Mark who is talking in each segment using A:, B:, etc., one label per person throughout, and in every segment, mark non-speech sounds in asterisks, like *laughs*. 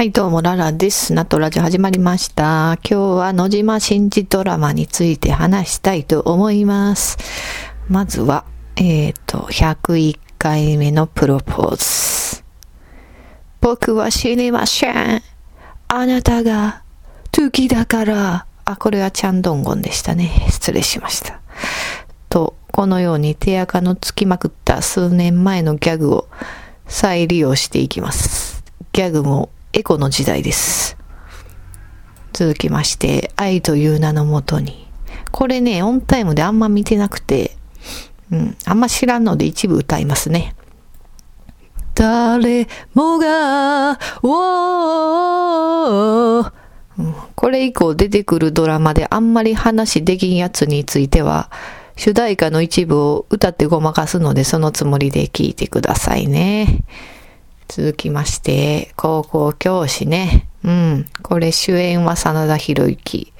A: はい、どうも、ララです。ナトラジオ始まりました。今日は野島真司ドラマについて話したいと思います。まずは、えっ、と、101回目のプロポーズ。僕は死にません。あなたが、好きだから。あ、これはチャンドンゴンでしたね。失礼しました。と、このように手垢のつきまくった数年前のギャグを再利用していきます。ギャグもエコの時代です。続きまして、愛という名のもとに。これね、オンタイムであんま見てなくて、うん、あんま知らんので一部歌いますね。誰もが、おうこれ以降出てくるドラマであんまり話できんやつについては、主題歌の一部を歌ってごまかすのでそのつもりで聞いてくださいね。続きまして、高校教師ね。うん。これ主演は真田広之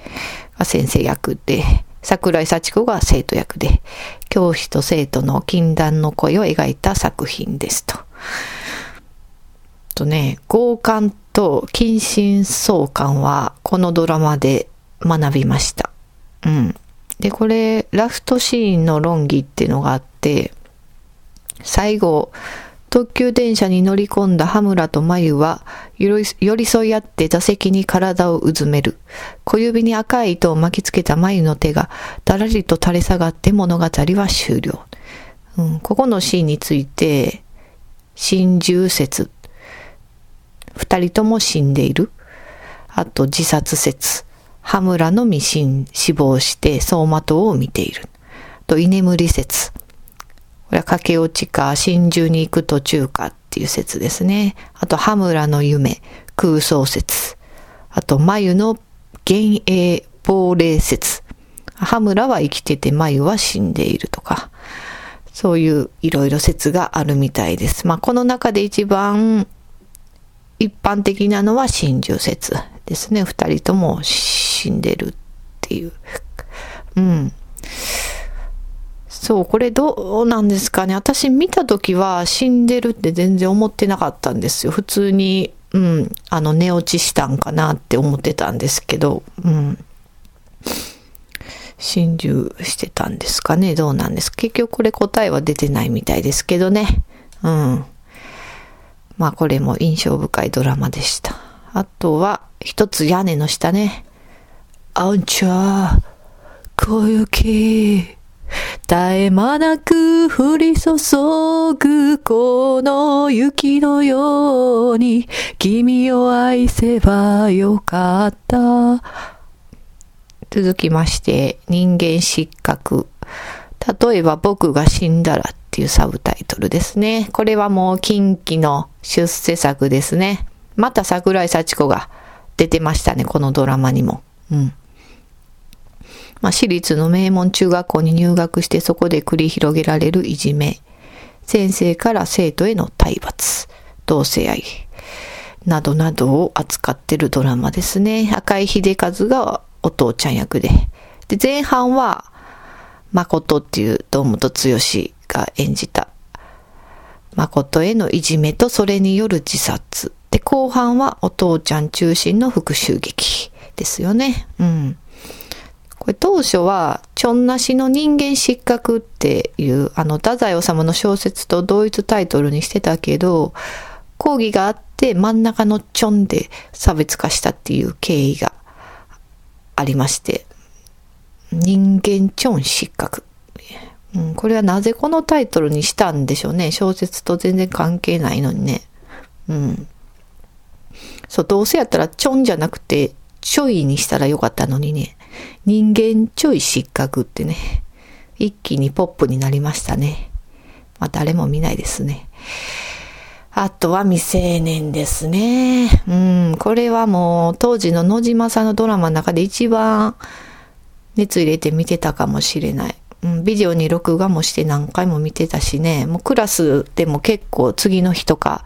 A: が先生役で、桜井幸子が生徒役で、教師と生徒の禁断の恋を描いた作品ですと。とね、強姦と近親相関はこのドラマで学びました。うん。で、これ、ラフトシーンの論議っていうのがあって、最後、特急電車に乗り込んだ羽村と眉は寄り添い合って座席に体をうずめる。小指に赤い糸を巻きつけた眉の手がだらりと垂れ下がって物語は終了。うん、ここのシーンについて、心中説。二人とも死んでいる。あと自殺説。羽村の未死死亡して走馬灯を見ている。と居眠り説。これは駆け落ちか、真珠に行く途中かっていう説ですね。あと、羽村の夢、空想説。あと、眉の幻影亡霊説。羽村は生きてて、眉は死んでいるとか。そういういろいろ説があるみたいです。まあ、この中で一番一般的なのは真珠説ですね。二人とも死んでるっていう。うん。そう、これどうなんですかね。私見た時は死んでるって全然思ってなかったんですよ。普通に、うん、あの、寝落ちしたんかなって思ってたんですけど、うん。心中してたんですかね。どうなんです結局これ答えは出てないみたいですけどね。うん。まあこれも印象深いドラマでした。あとは、一つ屋根の下ね。あんちゃー小雪。絶え間なく降り注ぐこの雪のように君を愛せばよかった。続きまして、人間失格。例えば僕が死んだらっていうサブタイトルですね。これはもう近畿の出世作ですね。また桜井幸子が出てましたね、このドラマにも。うん。まあ、私立の名門中学校に入学してそこで繰り広げられるいじめ。先生から生徒への体罰。同性愛。などなどを扱ってるドラマですね。赤井秀和がお父ちゃん役で。で、前半は、誠っていう堂本剛が演じた誠へのいじめとそれによる自殺。で、後半はお父ちゃん中心の復讐劇ですよね。うん。これ当初は、ちょんなしの人間失格っていう、あの、太宰治の小説と同一タイトルにしてたけど、講義があって真ん中のちょんで差別化したっていう経緯がありまして、人間ちょん失格。うん、これはなぜこのタイトルにしたんでしょうね。小説と全然関係ないのにね。うん。そう、どうせやったらちょんじゃなくて、ちょいにしたらよかったのにね。人間ちょい失格ってね。一気にポップになりましたね。まあ誰も見ないですね。あとは未成年ですね。うん、これはもう当時の野島さんのドラマの中で一番熱入れて見てたかもしれない。うん、ビデオに録画もして何回も見てたしね、もうクラスでも結構次の日とか、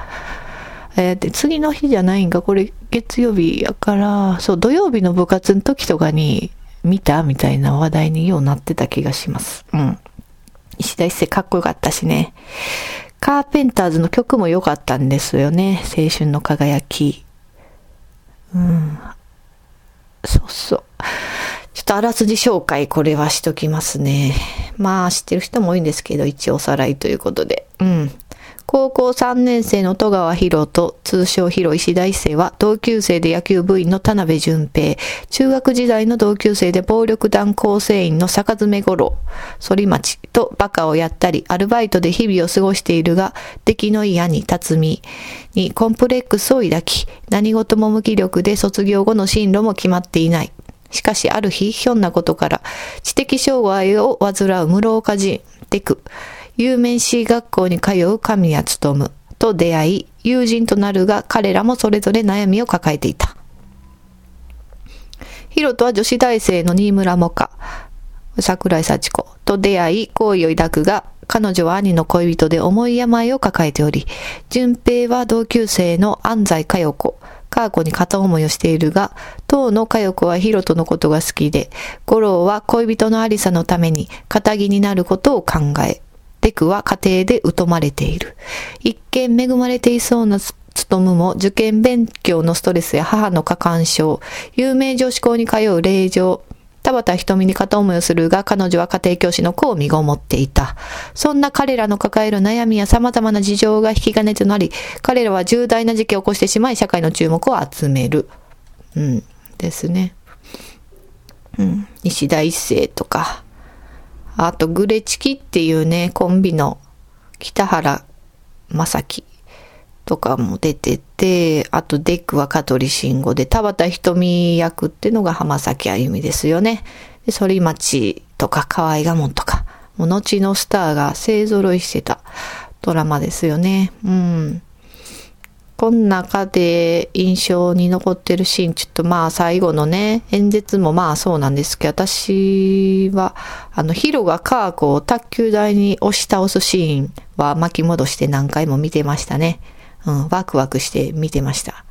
A: えー、で次の日じゃないんか、これ月曜日やから、そう、土曜日の部活の時とかに見たみたいな話題にようなってた気がします。うん。石田一世かっこよかったしね。カーペンターズの曲も良かったんですよね。青春の輝き。うん。そうそう。ちょっとあらすじ紹介、これはしときますね。まあ、知ってる人も多いんですけど、一応おさらいということで。うん。高校3年生の戸川博と通称博石田一世は同級生で野球部員の田辺淳平、中学時代の同級生で暴力団構成員の坂詰五郎、反町とバカをやったり、アルバイトで日々を過ごしているが、出来のいい兄辰巳にコンプレックスを抱き、何事も無気力で卒業後の進路も決まっていない。しかしある日、ひょんなことから、知的障害を患う室岡人、デク、有名士学校に通う神谷勉と出会い、友人となるが彼らもそれぞれ悩みを抱えていた。ヒロトは女子大生の新村モカ、桜井幸子と出会い、好意を抱くが、彼女は兄の恋人で重い病を抱えており、淳平は同級生の安西佳代子、カーコに片思いをしているが、当の佳代子はヒロトのことが好きで、五郎は恋人のアリサのために仇になることを考え、デクは家庭で疎まれている。一見恵まれていそうな務も受験勉強のストレスや母の過干渉、有名女子校に通う令状、田畑瞳に片思いをするが、彼女は家庭教師の子を身ごもっていた。そんな彼らの抱える悩みや様々な事情が引き金となり、彼らは重大な事件を起こしてしまい、社会の注目を集める。うん。ですね。うん。西田一世とか、あと、グレチキっていうね、コンビの北原正樹とかも出てて、あとデックは香取慎吾で、田畑瞳役っていうのが浜崎あゆみですよね。で、反町とか河合我門とか、もう後のスターが勢揃いしてたドラマですよね。うん。この中で印象に残ってるシーン、ちょっとまあ最後のね、演説もまあそうなんですけど、私は、あの、ヒロがカーコを卓球台に押し倒すシーンは巻き戻して何回も見てましたね。うん、ワクワクして見てました。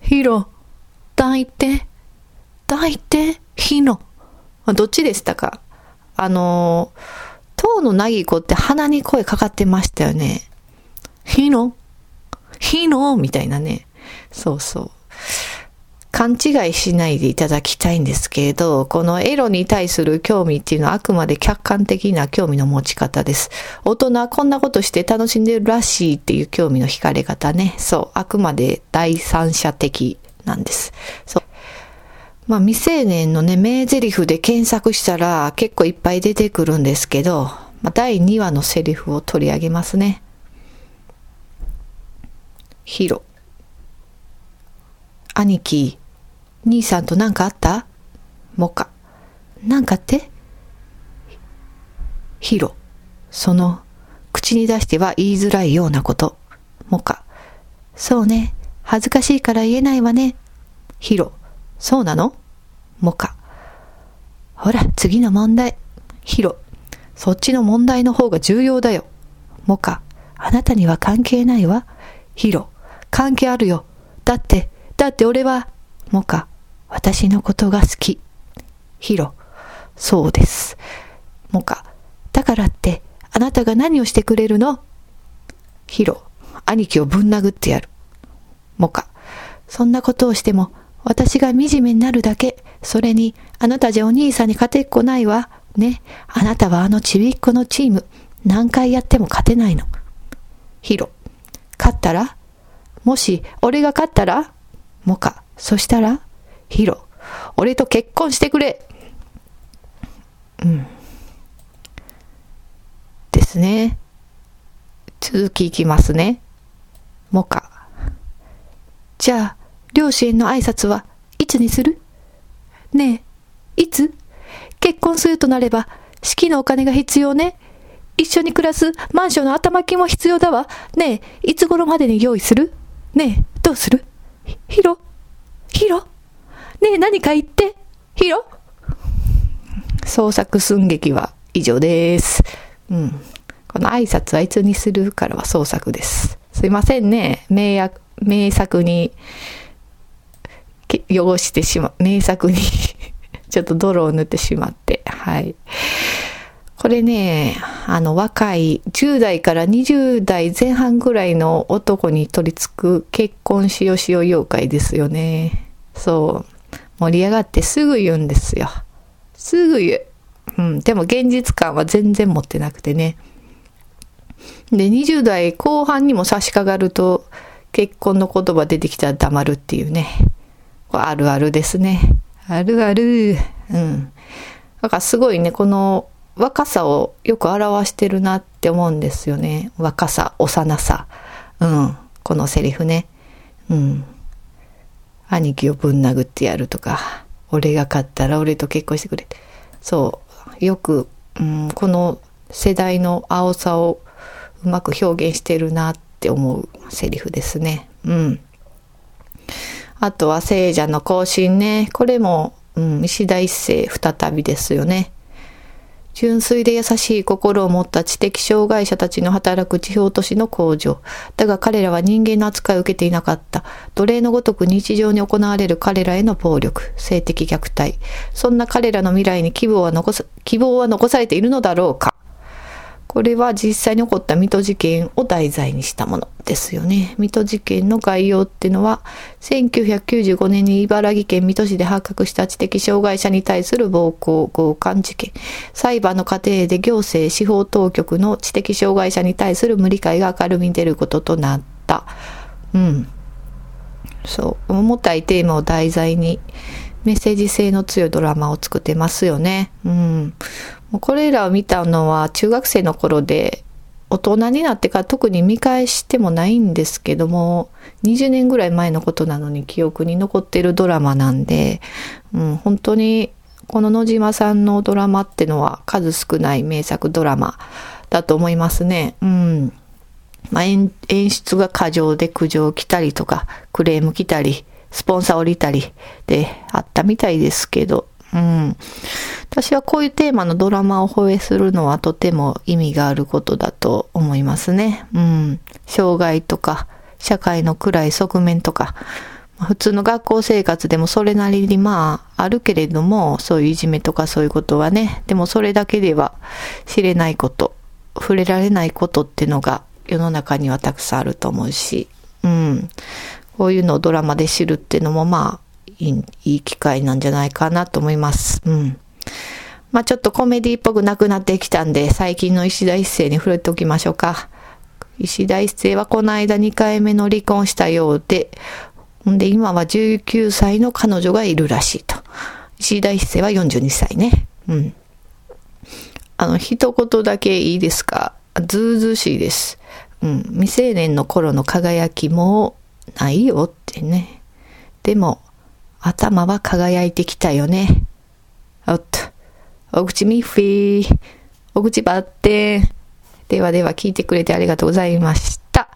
A: ヒロ、抱いて、抱いて、ヒロ。どっちでしたか？あの、当のなぎこって鼻に声かかってましたよね。ヒノヒノみたいなね。そうそう。勘違いしないでいただきたいんですけれど、このエロに対する興味っていうのはあくまで客観的な興味の持ち方です。大人はこんなことして楽しんでるらしいっていう興味の惹かれ方ね。そう。あくまで第三者的なんです。そう。まあ未成年のね、名台詞で検索したら結構いっぱい出てくるんですけど、まあ第2話のセリフを取り上げますね。ヒロ。兄貴、兄さんと何かあった？モカ。なんかって？ヒロ。その、口に出しては言いづらいようなこと。モカ。そうね。恥ずかしいから言えないわね。ヒロ。そうなの？モカ。ほら、次の問題。ヒロ。そっちの問題の方が重要だよ。モカ。あなたには関係ないわ。ヒロ。関係あるよ。だって、だって俺は、モカ、私のことが好き。ヒロ、そうです。モカ、だからって、あなたが何をしてくれるの？ヒロ、兄貴をぶん殴ってやる。モカ、そんなことをしても、私が惨めになるだけ。それに、あなたじゃお兄さんに勝てっこないわ。ね。あなたはあのちびっこのチーム、何回やっても勝てないの。ヒロ、勝ったら？もし、俺が勝ったらモカ。そしたらヒロ。俺と結婚してくれ。うん。ですね。続きいきますね。モカ。じゃあ、両親の挨拶はいつにする？ねえ、いつ？結婚するとなれば、式のお金が必要ね。一緒に暮らすマンションの頭金も必要だわ。ねえ、いつ頃までに用意する？ねえ、どうする？ヒロヒロねえ、何か言って？ヒロ創作寸劇は以上です。うん。この挨拶はいつにするからは創作です。すいませんね。名役、名作に、汚してしま、名作に *laughs* ちょっと泥を塗ってしまって。はい。これね、あの若い10代から20代前半ぐらいの男に取り付く結婚しよしよ妖怪ですよね。そう。盛り上がってすぐ言うんですよ。すぐ言う。うん。でも現実感は全然持ってなくてね。で、20代後半にも差し掛かると、結婚の言葉出てきたら黙るっていうね。あるあるですね。あるある。うん。だからすごいね、この若さをよく表してるなって思うんですよね。若さ、幼さ。うん。このセリフね。うん。兄貴をぶん殴ってやるとか、俺が勝ったら俺と結婚してくれ。そう。よく、うん、この世代の青さをうまく表現してるなって思うセリフですね。うん。あとは聖者の行進ね。これも、うん、石田一世再びですよね。純粋で優しい心を持った知的障害者たちの働く地方都市の工場。だが彼らは人間の扱いを受けていなかった。奴隷のごとく日常に行われる彼らへの暴力、性的虐待。そんな彼らの未来に希望は残さ、希望は残されているのだろうか。これは実際に起こった水戸事件を題材にしたものですよね。水戸事件の概要っていうのは、1995年に茨城県水戸市で発覚した知的障害者に対する暴行、強姦事件。裁判の過程で行政、司法当局の知的障害者に対する無理解が明るみに出ることとなった。うん。そう。重たいテーマを題材に、メッセージ性の強いドラマを作ってますよね。うん。これらを見たのは中学生の頃で、大人になってから特に見返してもないんですけども、20年ぐらい前のことなのに記憶に残っているドラマなんで、うん、本当にこの野島さんのドラマってのは数少ない名作ドラマだと思いますね。うん。まあ、演出が過剰で苦情来たりとか、クレーム来たり、スポンサー降りたりであったみたいですけど、うん。私はこういうテーマのドラマを放映するのはとても意味があることだと思いますね。うん。障害とか、社会の暗い側面とか、普通の学校生活でもそれなりにまああるけれども、そういういじめとかそういうことはね、でもそれだけでは知れないこと、触れられないことっていうのが世の中にはたくさんあると思うし、うん。こういうのをドラマで知るっていうのもまあいい機会なんじゃないかなと思います。うん。まあちょっとコメディっぽくなくなってきたんで、最近の石田一世に触れておきましょうか。石田一世はこの間2回目の離婚したようで、ほんで今は19歳の彼女がいるらしいと。石田一世は42歳ね。うん。あの、一言だけいいですか？ずうずうしいです。うん。未成年の頃の輝きもないよってね。でも、頭は輝いてきたよね。おっと。お口ミッフィー。お口バッテン。ではでは聞いてくれてありがとうございました。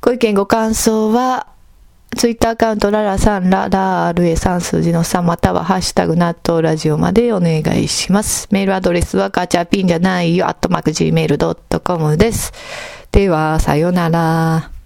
A: ご意見ご感想は、ツイッターアカウントララさんララールエ3数字の3またはハッシュタグ納豆ラジオまでお願いします。メールアドレスはガチャピンじゃないよ、アットマーク gmail.com です。では、さよなら。